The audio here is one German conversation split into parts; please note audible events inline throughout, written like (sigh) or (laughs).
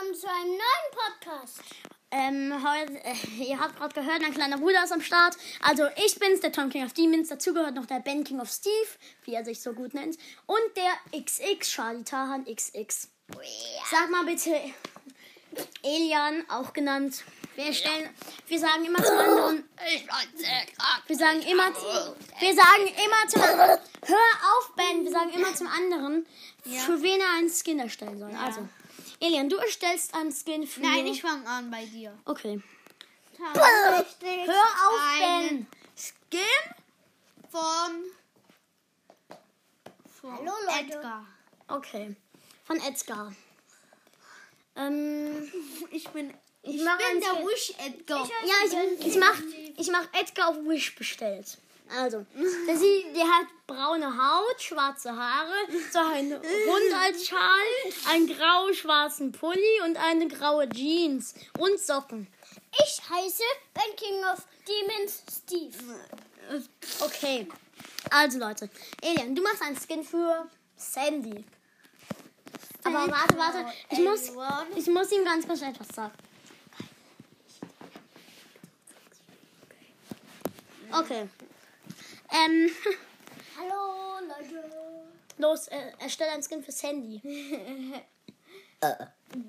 willkommen zu einem neuen Podcast. Ähm, heute, äh, ihr habt gerade gehört, mein kleiner Bruder ist am Start. Also ich bin's, der Tom King of Demons. Dazu gehört noch der Ben King of Steve, wie er sich so gut nennt. Und der XX, Charlie Tahan XX. Sag mal bitte, Elian, auch genannt. Wir stellen, wir sagen immer zum anderen, wir sagen immer, wir sagen immer zum anderen, hör auf, Ben, wir sagen immer zum anderen, für wen er einen Skin erstellen soll. Also, Elian, du erstellst einen Skin für... Nein, ich fange an bei dir. Okay. Hör auf, Ben. Skin von, von Hallo, Leute. Edgar. Okay. Von Edgar. Ähm, (laughs) Ich bin, ich, ich bin der Wish Edgar. Ja, ich, ich mach, ich mach Edgar auf Wish bestellt. Also, der, sieht, der hat braune Haut, schwarze Haare, so einen (laughs) Hund als Schal, einen grau-schwarzen Pulli und eine graue Jeans und Socken. Ich heiße Ben King of Demons Steve. Okay. Also Leute, Elian, du machst einen Skin für Sandy. Aber warte, warte, ich muss, ich muss ihm ganz kurz etwas sagen. Okay. Ähm, (laughs) Hallo Leute. los, äh, erstelle einen Skin für Sandy. (laughs)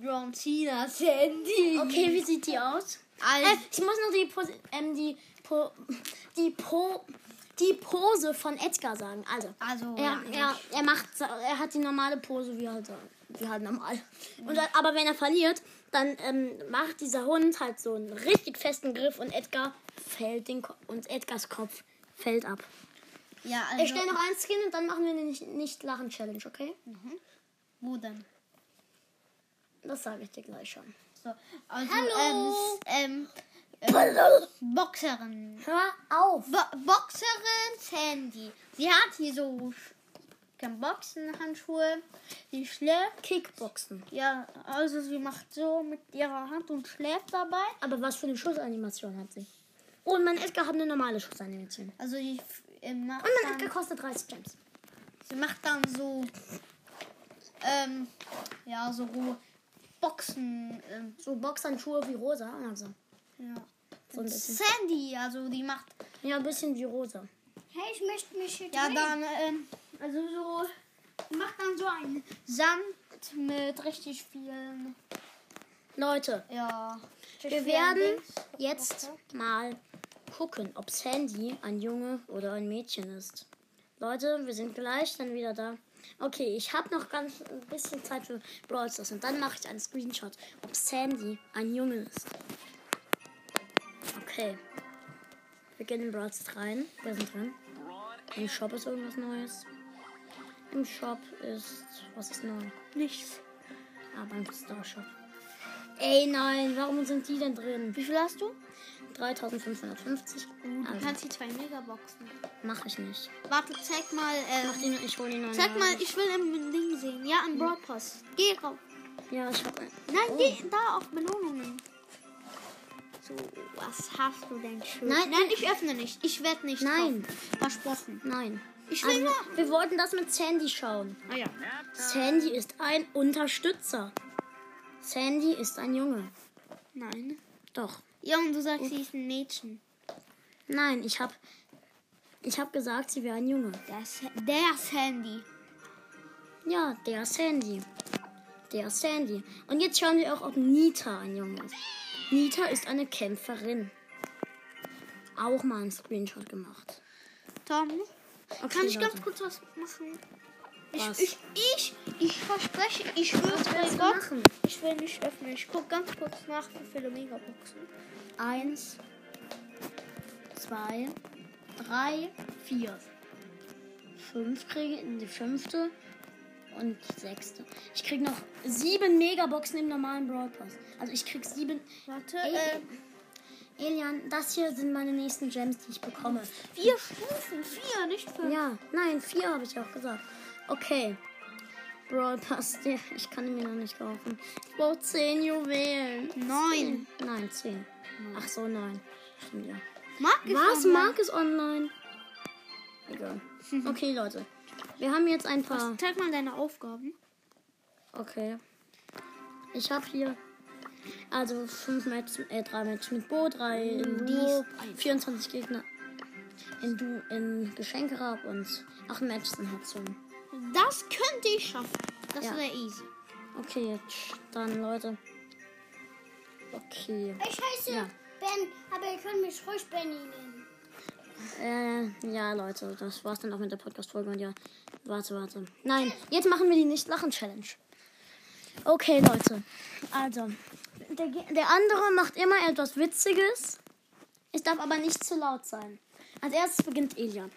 John Cena Sandy. Okay, wie sieht die aus? Äh, ich muss noch die, Pose, ähm, die, po, die, po, die Pose von Edgar sagen. Also, also er, er, er, macht, er hat die normale Pose wie halt, wie halt normal. Und dann, aber wenn er verliert, dann ähm, macht dieser Hund halt so einen richtig festen Griff und Edgar fällt den Ko und Edgars Kopf fällt ab. ja, also, Ich stelle noch einen Skin und dann machen wir eine nicht, nicht lachen Challenge, okay? wo denn? Das sage ich dir gleich schon. So, also, Hallo. ähm, ähm, (laughs) Boxerin. Hör auf! Bo Boxerin Sandy. Sie hat hier so Boxenhandschuhe. Sie schläft. Kickboxen. Ja, also sie macht so mit ihrer Hand und schläft dabei. Aber was für eine Schussanimation hat sie? Und mein Edgar hat eine normale Schussanimation. Also f- äh, macht, Und mein dann, Edgar kostet 30 Gems. sie macht dann so ähm, ja, so Boxen. Ähm, So Boxhandschuhe wie rosa. Also, ja. so. Sandy, also die macht Ja, ein bisschen wie rosa. Hey, ich möchte mich hier ja drehen. dann ähm, also so die macht dann so einen Sand mit richtig vielen Leute, ja. wir werden jetzt mal gucken, ob Sandy ein Junge oder ein Mädchen ist. Leute, wir sind gleich dann wieder da. Okay, ich habe noch ganz ein bisschen Zeit für Brawl Stars und dann mache ich einen Screenshot, ob Sandy ein Junge ist. Okay. Wir gehen in Brawl Stars rein. Wir sind drin. Im Shop ist irgendwas Neues. Im Shop ist. Was ist neu? nichts. Ah, beim Star Shop. Ey, nein, warum sind die denn drin? Wie viel hast du? 3550. Du Also, kannst die zwei Megaboxen. mach ich nicht. Warte, zeig mal. Mach Äh, die, ich hol die neuen. zeig mal, ich will im Ding sehen. Ja, im Broadcast. Geh rauf. Ja, ich hab. Nein, Oh. geh da auf Belohnungen. So, was hast du denn schön? Nein, nein, ich öffne nicht. Ich werde nicht. Nein. kaufen. Versprochen. Nein. Ich will Also, wir wollten das mit Sandy schauen. Ah ja. Sandy ist ein Unterstützer. Sandy ist ein Junge. Nein. Doch. Ja, und du sagst, sie ist ein Mädchen. Nein, ich hab. Ich hab gesagt, sie wäre ein Junge. Der, Sa- der Sandy. Ja, der Sandy. Der Sandy. Und jetzt schauen wir auch, ob Nita ein Junge ist. Nita ist eine Kämpferin. Auch mal einen Screenshot gemacht. Tom, Okay, kann ich Leute. ganz kurz was machen? Was? Ich, ich, ich, verspreche, ich willst du Gott, machen? ich will nicht öffnen. Ich gucke ganz kurz nach, wie viele Megaboxen. Eins, zwei, drei, vier. Fünf kriege ich, die fünfte und die sechste. Ich krieg noch sieben Megaboxen im normalen Pass. Also ich krieg sieben. Warte, äh, Elian, das hier sind meine nächsten Gems, die ich bekomme. vier Stufen, vier, nicht fünf. Ja, nein, vier habe ich auch gesagt. Okay. Brawl Pass, der, ich kann ihn mir noch nicht kaufen. Ich brauche zehn Juwelen. Neun. Nein, zehn. Ach so, neun. Stimmt ja. Mark ist Was? online. Mark ist online? Egal. (laughs) Okay, Leute. Wir haben jetzt ein paar. Zeig mal deine Aufgaben. Okay. Ich habe hier also fünf Matches, äh, drei Matches mit Bo, drei in Duo, 24 Gegner in, du in Geschenkerab und acht Matches in Herzog. Das könnte ich schaffen. Das Ja. wäre easy. Okay, jetzt dann Leute. Okay. Ich heiße Ja. Ben, aber ihr könnt mich ruhig Benny nennen. Äh, ja, Leute, das war's dann auch mit der Podcast-Folge. Und ja, warte, warte. Nein, jetzt machen wir die Nicht-Lachen-Challenge. Okay, Leute. Also, der, der andere macht immer etwas Witziges. Es darf aber nicht zu laut sein. Als erstes beginnt Elian.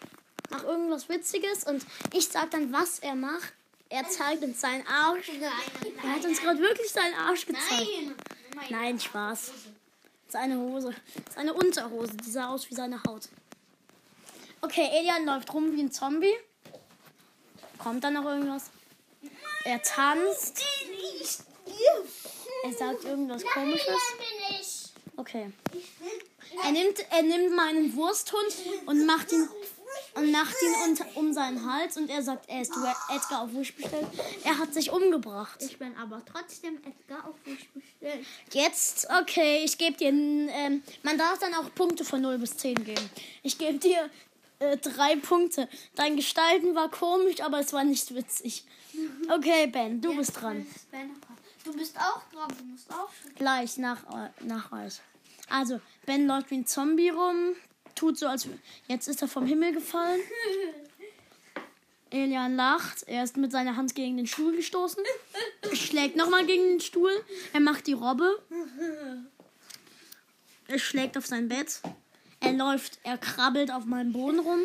Macht irgendwas Witziges und ich sag dann, was er macht. Er zeigt uns seinen Arsch. Er hat uns gerade wirklich seinen Arsch gezeigt. Nein. Nein, Spaß. Seine Hose. Seine Unterhose. Die sah aus wie seine Haut. Okay, Elian läuft rum wie ein Zombie. Kommt da noch irgendwas? Er tanzt. Er sagt irgendwas komisches. Okay. Er nimmt, er nimmt meinen Wursthund und macht ihn und macht ihn um seinen Hals und er sagt, er ist Edgar auf Wish bestellt. Er hat sich umgebracht. Ich bin aber trotzdem Edgar auf mich bestellt. Jetzt, okay, ich gebe dir, ähm, man darf dann auch Punkte von 0 bis 10 geben. Ich gebe dir äh, drei Punkte. Dein Gestalten war komisch, aber es war nicht witzig. Okay, Ben, du bist dran. Du bist auch dran. Du musst auch. Gleich nach, äh, nach euch. Also, Ben läuft wie ein Zombie rum, tut so, als jetzt ist er vom Himmel gefallen. Elian lacht, er ist mit seiner Hand gegen den Stuhl gestoßen, schlägt nochmal gegen den Stuhl, er macht die Robbe, er schlägt auf sein Bett, er läuft, er krabbelt auf meinem Boden rum,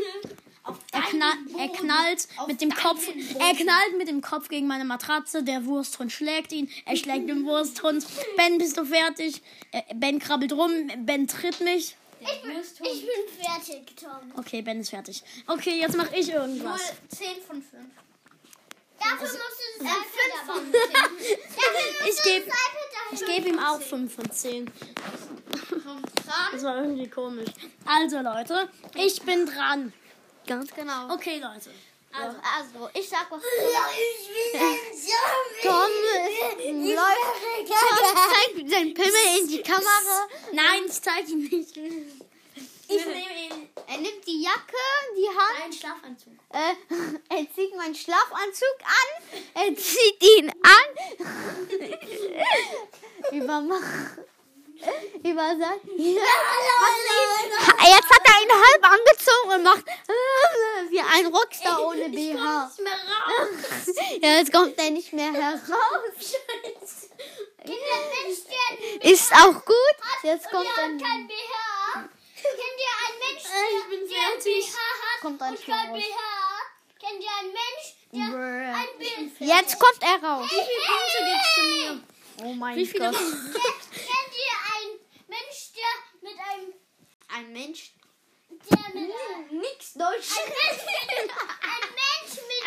er, knall, er knallt mit dem Kopf, er knallt mit dem Kopf gegen meine Matratze. Der Wursthund schlägt ihn. Er schlägt den Wursthund. Ben, bist du fertig? Äh, Ben krabbelt rum. Ben tritt mich. Ich bin, ich bin fertig, Tom. Okay, Ben ist fertig. Okay, jetzt mache ich irgendwas. 10 von 5. Dafür musst du das iPad aber. Ich gebe ich geb ihm auch 5 von 10. Vom Kran. Das war irgendwie komisch. Also, Leute, ich bin dran. Ganz genau. Okay, Leute. Also, also ich sag was. Ich bin ein Tom äh, läuft. Tom zeigt seinen Pimmel in die Kamera. Nein, ich zeige ihn nicht. Ich nehme ihn. Er nimmt die Jacke, die Hand. Einen Schlafanzug. Äh, (laughs) er zieht meinen Schlafanzug an. Er zieht ihn an. (laughs) Über über sagt. (laughs) Jetzt hat er ihn halb angezogen und macht (laughs) wie ein Rockstar ohne BH. Nicht mehr raus. (laughs) Ja, jetzt kommt er nicht mehr heraus. Kindermensch, (laughs) Ist auch gut. Jetzt kommt der er. hat kein BH. Kennt ihr einen Mensch, Äh, ich bin der, der ein. BH hat Kommt ein und kein. BH? Kennt ihr einen Mensch, der ein BH Jetzt kommt er raus. Wie viele Punkte gibst du mir? Oh mein Wie viele? Gott. Kennt, kennt ihr einen Mensch, der mit einem Ein Mensch. der mit einem Nix Deutsch. ein Mensch, ein Mensch mit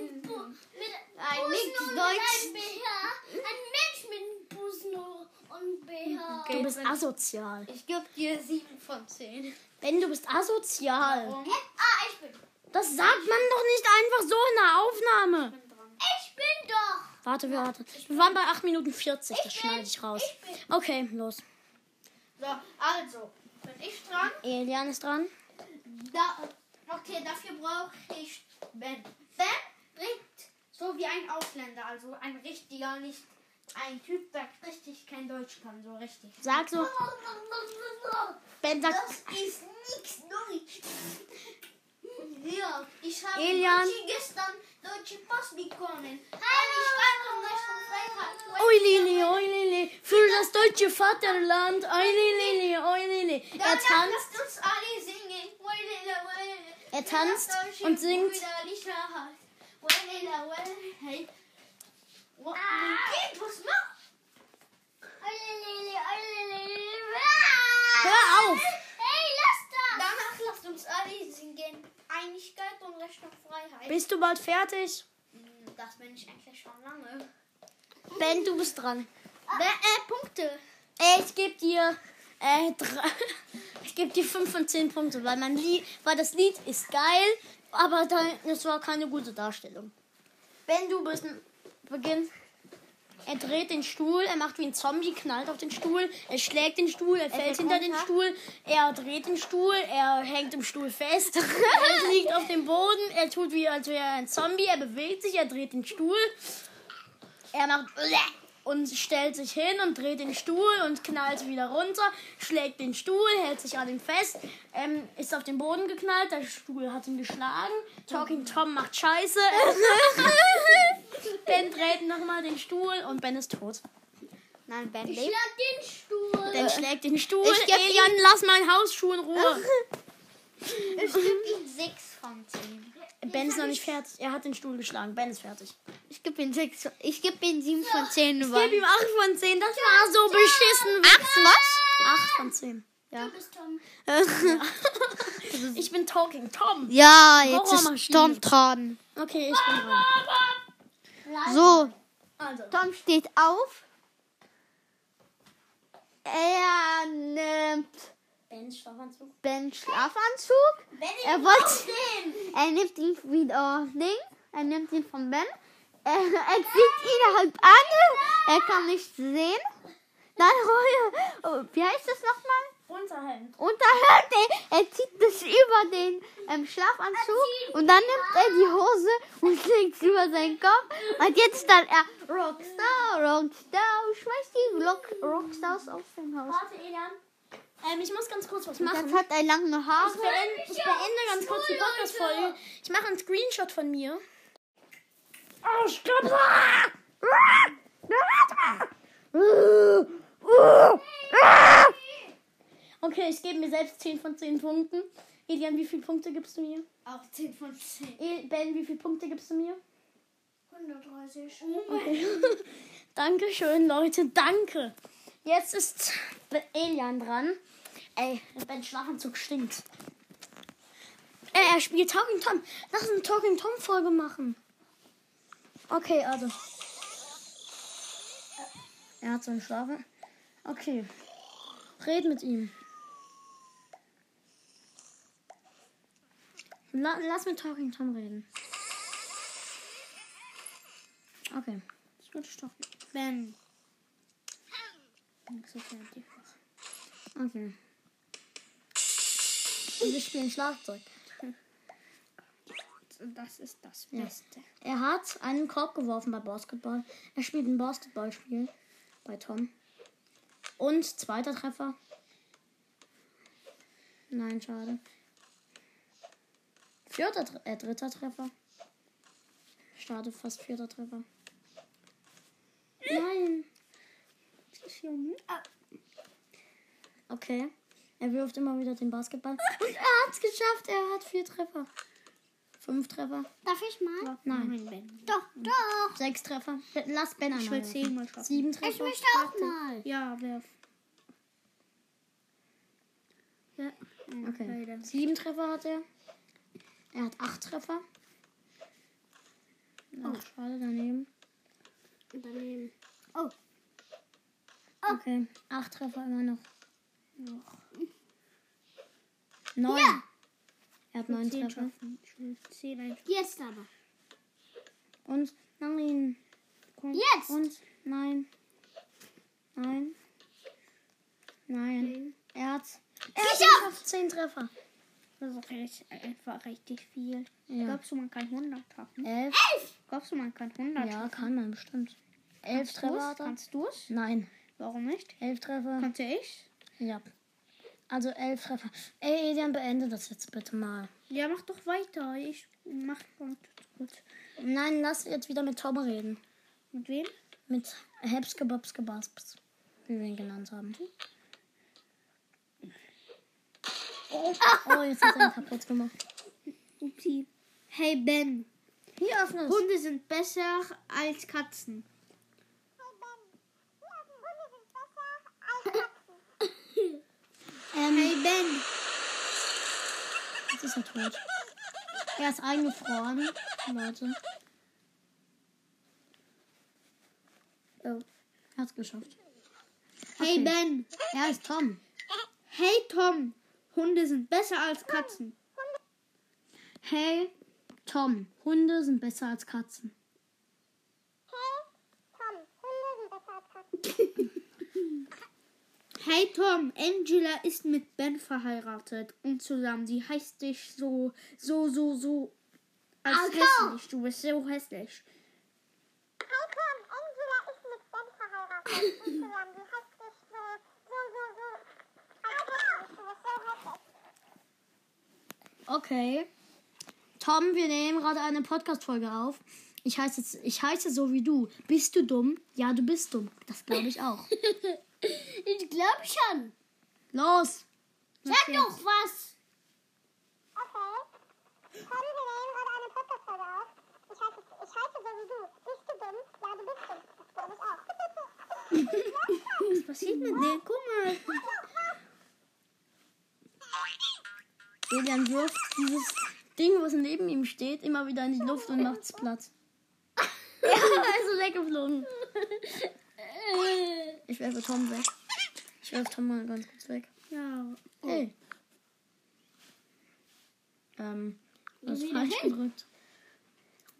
einem Bu mit Ein Busen nix und Deutsch. einem BH. Ein Mensch mit einem Busen und BH. Du bist asozial. Ich gebe dir 7 von 10. Ben, du bist asozial. Hä? Ah, ich bin. Das sagt man doch nicht einfach so in der Aufnahme. Ich bin doch. Warte, warte. Wir waren bei 8 Minuten 40. Das schneide ich raus. Okay, los. So, also, bin ich dran. Elian ist dran. Da, okay, dafür brauche ich Ben. Ben redet so wie ein Ausländer, also ein richtiger, nicht ein Typ, der richtig kein Deutsch kann, so richtig. Sag so. Ben sagt. ist nix Deutsch. (laughs) Ja, ich habe Elian. Gestern deutsche Pass bekommen. Freiheit. Oi Lili, oi Lili, für das deutsche Vaterland, oi Lili, oi Lili. Er tanzt. Er tanzt und singt. hör auf. Hey, lass das! Danach lasst uns alle singen. Einigkeit und Recht auf Freiheit. Bist du bald fertig? Hm, Das bin ich eigentlich schon lange. Ben, du bist dran. Wer, äh, Punkte. Ich gebe dir äh, drei, (laughs) ich gebe dir 5 von 10 Punkte, weil mein Lied, weil das Lied ist geil, aber das war keine gute Darstellung. Ben, du bist Beginn. Er dreht den Stuhl, er macht wie ein Zombie, knallt auf den Stuhl, er schlägt den Stuhl, er fällt fällt hinter den runter. Stuhl, er dreht den Stuhl, er hängt im Stuhl fest, (laughs) er liegt auf dem Boden, er tut wie als wäre er ein Zombie, er bewegt sich, er dreht den Stuhl, er macht und stellt sich hin und dreht den Stuhl und knallt wieder runter, schlägt den Stuhl, hält sich an ihm fest, ähm, ist auf den Boden geknallt, der Stuhl hat ihn geschlagen, Talking Tom macht Scheiße, (laughs) Ben dreht nochmal den Stuhl und Ben ist tot. Nein, Ben Ich lebt. schlag den Stuhl. Ben schlägt den Stuhl, Ich geb Elian, lass meinen Hausschuh in Ruhe. Ich gebe ihm 6 von 10. Ben ist noch nicht fertig, er hat den Stuhl geschlagen, Ben ist fertig. Ich gebe ihm 6. Ich gebe ihm 7 von 10. Ich gebe ihm 8 von 10, das war so beschissen. 8 was? 8 von 10. Ja. Du bist Tom. (laughs) (laughs) Ich bin Talking Tom. Ja, jetzt ist. Tom dran. Okay, ich bin dran. So, Also, Tom steht auf. Er nimmt Bens Schlafanzug. Bens Schlafanzug. Ben, Er wollte. Er nimmt ihn wieder Ding. Er nimmt ihn von Ben. Er, er zieht ihn halb an. Er kann nicht sehen. Dann oh, wie heißt das nochmal? Unterhemd. Unterhört er, er zieht das über den ähm, Schlafanzug und dann nimmt er die Hose und (laughs) legt es über seinen Kopf. Und jetzt dann er Rockstar, Rockstar, schmeißt die Rock, Rockstars aus dem Haus. Warte, Elian. Ähm, ich muss ganz kurz was machen. hat er lange Ich Haare. beende, ich beende ganz kurz die Podcast-Folge. Ich mache einen Screenshot von mir. Oh, stopp! Okay, ich gebe mir selbst 10 von 10 Punkten. Elian, wie viele Punkte gibst du mir? Auch 10 von 10. El ben, wie viele Punkte gibst du mir? 130. Okay. (laughs) Dankeschön, Leute, danke. Jetzt ist Elian dran. Ey, Ben Schlafanzug stinkt. Ey, er spielt Talking Tom. Lass uns eine Talking Tom Folge machen. Okay, also. Er hat so einen Schlafen. Okay. Red mit ihm. La lass mit Talking Tom reden. Okay. Das wird doch. Ben. Okay. Und wir spielen Schlagzeug. Das ist das Ja. Beste. Er hat einen Korb geworfen bei Basketball. Er spielt ein Basketballspiel bei Tom. Und zweiter Treffer. Nein, schade. Vierter, äh, dritter Treffer. Schade, fast vierter Treffer. Nein. Okay. Er wirft immer wieder den Basketball. Und er hat's geschafft. Er hat vier Treffer. Fünf Treffer. Darf ich mal? Nein. Ben. Doch, doch. Sechs Treffer. Lass Ben Ich will einmal. zehnmal schaffen. Sieben Ich Treffer. möchte auch mal. Ja, werf. Ja. Okay. dann. Sieben Treffer hat er. Er hat acht Treffer. Oh, schade daneben. Daneben. Okay. Acht Treffer immer noch. Neun. Er hat neun Treffer. Jetzt aber. Und nein. Jetzt. Und nein. Nein. Nein. Er hat. Er hat. Zehn Treffer. Das ist richtig, einfach richtig viel. Ja. Glaubst du, man kann 100 schaffen? Elf. Glaubst du, man kann 100 Ja, schaffen? kann man bestimmt. Elf Treffer Du's? Kannst du es? Nein. Warum nicht? Elf Treffer. Kannte ich? Ja. Also elf Treffer. Ey, Elian, beende das jetzt bitte mal. Ja, mach doch weiter. Ich mach gut. Nein, lass jetzt wieder mit Tom reden. Mit wem? Mit Hebske Bobske Basps, wie wir ihn genannt haben. Oh, jetzt hat er ihn (laughs) kaputt gemacht. Upsi. Hey Ben, Hier öffne es. Hunde sind besser als Katzen. Ähm, Hey Ben, jetzt ist er tot. Er ist eingefroren, Leute. Oh, er hat's geschafft. hey Okay. Ben, Er ist Tom. hey Tom, Hunde sind besser als Katzen. Hey, Tom. Hunde sind besser als Katzen. Hey, Tom. Hunde (laughs) Hey Tom, Angela ist mit Ben verheiratet und zusammen. Sie heißt dich so, so, so, so. Als Ach, hässlich. Du bist so hässlich. Hey Tom, Angela ist mit Ben verheiratet. Und zusammen, die heißt dich so, so, so, so. Als hässlich, du bist so hässlich. Okay. Tom, wir nehmen gerade eine Podcast-Folge auf. Ich heiße, ich heiße so wie du. Bist du dumm? Ja, du bist dumm. Das glaube ich auch. (laughs) Ich glaube schon. Los! Sag doch was. Okay. Tom, wir nehmen gerade eine Podcast-Folge auf. Ich heiße, ich heiße so wie du. Bist du dumm? Ja, du bist dumm. Glaube ich auch. Was passiert mit dir? Guck mal. Elian wirft dieses Ding, was neben ihm steht, immer wieder in die Luft und macht es platt. (laughs) ja, er ist so weggeflogen. Ich werfe Tom weg. Ich werfe Tom mal ganz kurz weg. Ja. Hey. Ähm, was Wieder falsch hin. gedrückt.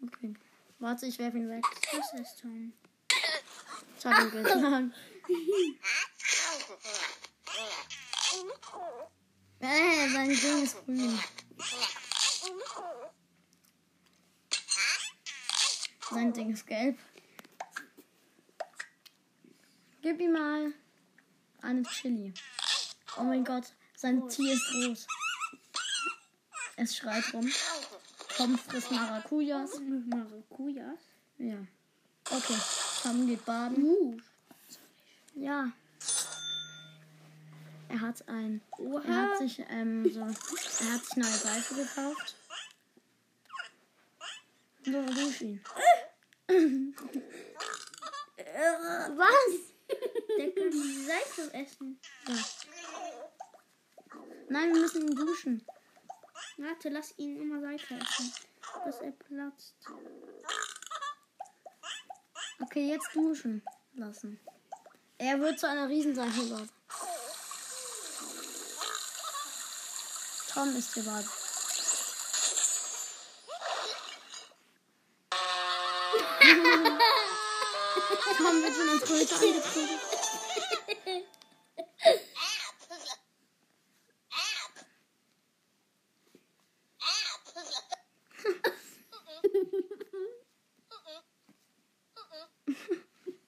Okay. Warte, ich werfe ihn weg. Was ist Tom? Ich hab ihn geschlagen. Äh, sein Ding ist grün. Sein Ding ist gelb. Gib ihm mal eine Chili. Oh mein Gott, sein Tier ist rot. Es schreit rum. Tom frisst Maracujas. Maracujas? Ja. Okay, Tom geht baden. Uh. Ja. Er hat ein. Oha. Er hat sich ähm, so. Er hat sich neue Seife gekauft. So, dusch ihn. (laughs) Was? Der kann die Seife essen. Nein, wir müssen ihn duschen. Warte, lass ihn immer Seife essen. Bis er platzt. Okay, jetzt duschen lassen. Er wird zu einer Riesenseife dort. Tom ist gebadet. (laughs) Tom wird von einer Tröte angezogen.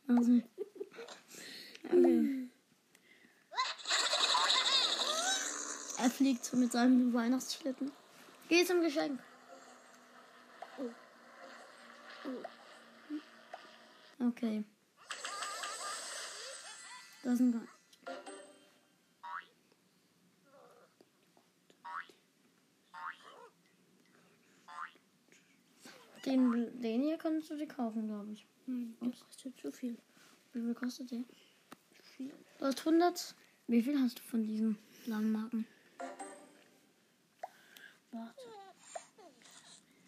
Also. Okay. Fliegt mit seinem Weihnachtsschlitten. Geh zum Geschenk. Okay. Das sind wir. Den, den hier kannst du dir kaufen, glaube ich. Hm, das kostet zu viel. Wie viel kostet der? Viel. Du hast 100. Wie viel hast du von diesen Landmarken? Warte.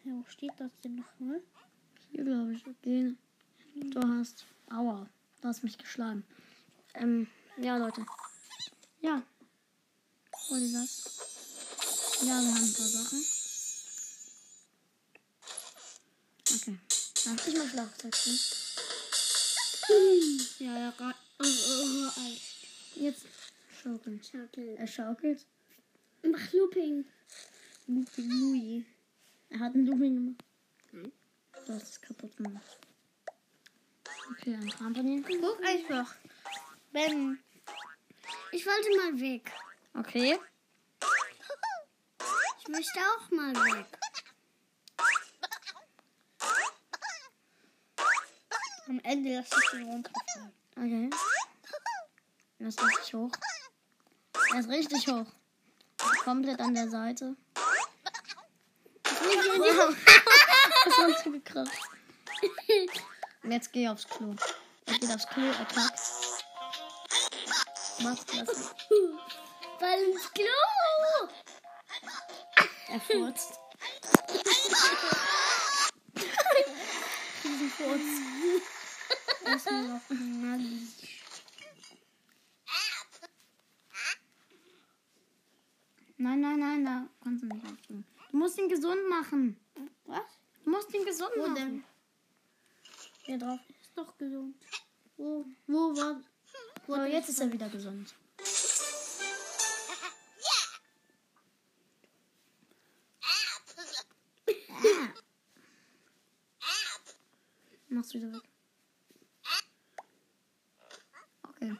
Ja, wo steht das denn nochmal? Hier, glaube ich. Okay. Du hast. Aua. Du hast mich geschlagen. Ähm, ja, Leute. Ja. Hol dir das. Ja, wir haben ein paar Sachen. Okay. Darf ich mal Schlagzeug spielen? (laughs) Ja, ja, Eis. Jetzt schaukeln. Schaukel. Er schaukelt. Mach Looping. Looping Louis. Er hat ein Looping gemacht. Du hast es kaputt gemacht. Okay, ein Trampolin. Guck einfach. Ben. Ich wollte mal weg. Okay. Ich möchte auch mal weg. Am Ende lass ich ihn runterfallen. Okay. Er ist richtig hoch. Er ist richtig hoch. Komplett an der Seite. Was hast du gekracht? Und Jetzt geh aufs Klo. Er geht aufs Klo, er kackt. Mach's klasse. Fall ins Klo. Er furzt. Riesenfurz. Er ist nur noch magisch. Nein, nein, nein, da kannst du nicht aufdrücken. Du musst ihn gesund machen. Was? Du musst ihn gesund Wo machen. denn? Hier drauf. Ist doch gesund. Wo, wo war. So, jetzt ist er wieder gesund. Machst du wieder weg. Okay.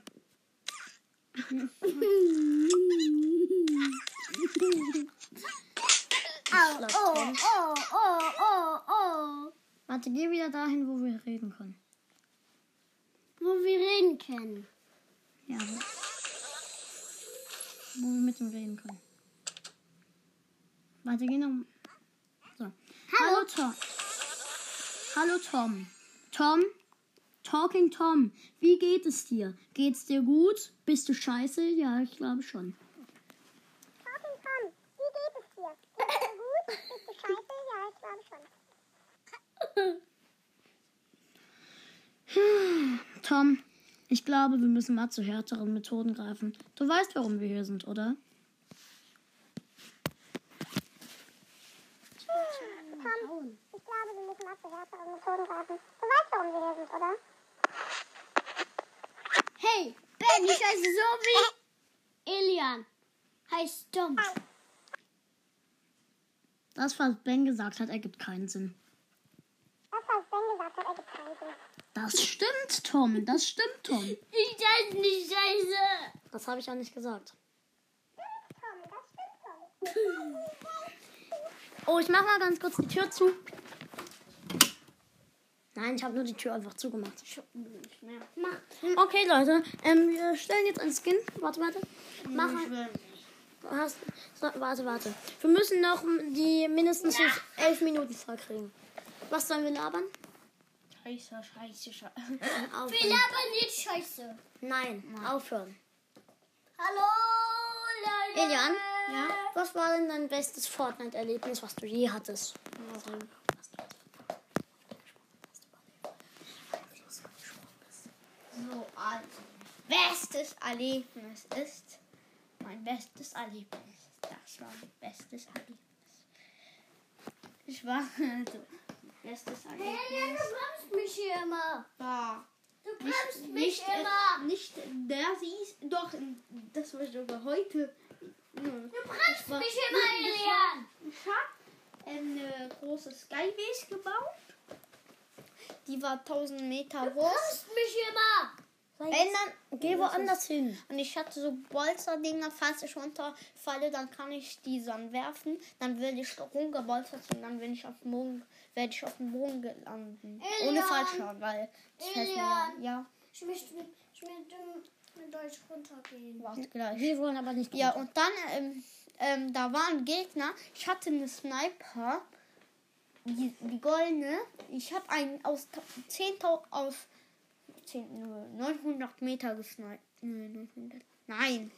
Oh, oh, oh, oh, oh, oh. Warte, geh wieder dahin, wo wir reden können. Wo wir reden können. Ja, wo, wo wir mit ihm reden können. Warte, geh noch. So. Hallo, Tom. Hallo Tom. Tom? Talking Tom. Wie geht es dir? Geht's dir gut? Bist du scheiße? Ja, ich glaube schon. Talking Tom, wie geht es dir? Geht's dir gut? Bist du scheiße? Ja, ich glaube schon. Tom, ich glaube, wir müssen mal zu härteren Methoden greifen. Du weißt, warum wir hier sind, oder? Tom, ich glaube, wir müssen mal zu härteren Methoden greifen. Du weißt, warum wir hier sind, oder? Hey, Ben, ich heiße so wie Elian. Heißt Tom. Das, was Ben gesagt hat, ergibt keinen Sinn. Das, was Ben gesagt hat, ergibt keinen Sinn. Das stimmt, Tom. Das stimmt, Tom. Ich heiße nicht scheiße. Das habe ich auch nicht gesagt. Oh, ich mach mal ganz kurz die Tür zu. Nein, ich habe nur die Tür einfach zugemacht. Nicht mehr. Mach. Okay, Leute, ähm, wir stellen jetzt ein Skin. Warte, warte. Mach ein, will nicht. hast, so, warte, warte. Wir müssen noch die mindestens jetzt elf Minuten voll kriegen. Was sollen wir labern? Scheiße, scheiße, scheiße. (laughs) Wir Aufhören. labern nicht scheiße. Nein, aufhören. Hallo, Leute. Elian? Ja? Was war denn dein bestes Fortnite-Erlebnis, was du je hattest? So, also. Bestes Erlebnis ist. Mein bestes Erlebnis. Das war mein bestes Erlebnis. Ich war. Also, bestes Elian, Erlebnis du bremst mich hier immer. war. Du bremst Nicht, mich nicht, immer. äh, nicht der sie Doch, das war sogar heute. Du bremst mich immer, Elian. Ich habe eine große Skybase gebaut. Die war 1000 Meter Du hoch. bremst mich immer. Wenn dann, geh woanders hin. Und ich hatte so Bolzerdinger, falls ich runterfalle, dann kann ich die dann werfen. Dann werde ich rumgebolzert und dann bin ich auf dem Boden, werde ich auf dem Boden gelanden. Ohne. Fallschirm, weil das fällt mir ja. Ich möchte mit, ich möchte mit Deutsch runtergehen. warte gleich. Wir wollen aber nicht. Ja, und dann, ähm, ähm, da waren Gegner. Ich hatte eine Sniper, die, die goldene. Ich habe einen aus 10.000 aus 10, nö, 900 Meter gesniped. Nö, 900. Nein,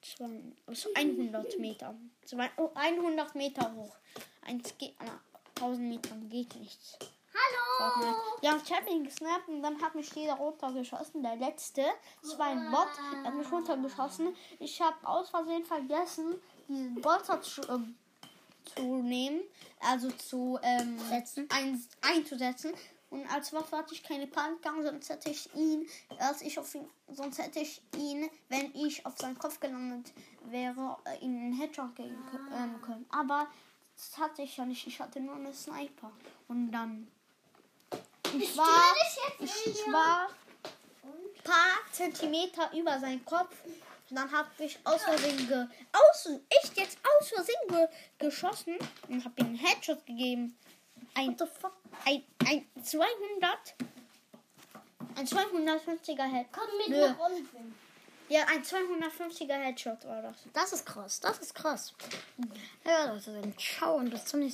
zwei, aus 100 Meter. Zwei, oh, 100 Meter hoch. Eins geht, ah, 1000 Metern geht nichts. Hallo. Ja, ich habe ihn gesnappt und dann hat mich jeder runtergeschossen. Der letzte, das war ein Bot, hat mich runtergeschossen. Ich habe aus Versehen vergessen, diesen Bolzer zu, ähm, zu nehmen, also zu ähm, Setzen. Ein, einzusetzen. Und als Waffe hatte ich keine Pumpgun, sonst hätte ich ihn, als ich auf ihn, sonst hätte ich ihn, wenn ich auf seinen Kopf gelandet wäre, äh, in einen Headshot geben kö- ähm, können. Aber das hatte ich ja nicht. Ich hatte nur eine Sniper. Und dann ich war, dich jetzt, ich, ich war ein paar Zentimeter über seinen Kopf. Und dann habe ich aus Versehen ge aus, echt jetzt aus Versehen ge geschossen und habe ihm einen Headshot gegeben. Ein, ein, ein 200, ein 250er Head. Komm mit Nö. nach unten. Ja, ein 250er Headshot war das. Das ist krass, das ist krass. Ja, Leute, dann ciao und bis zum nächsten Mal.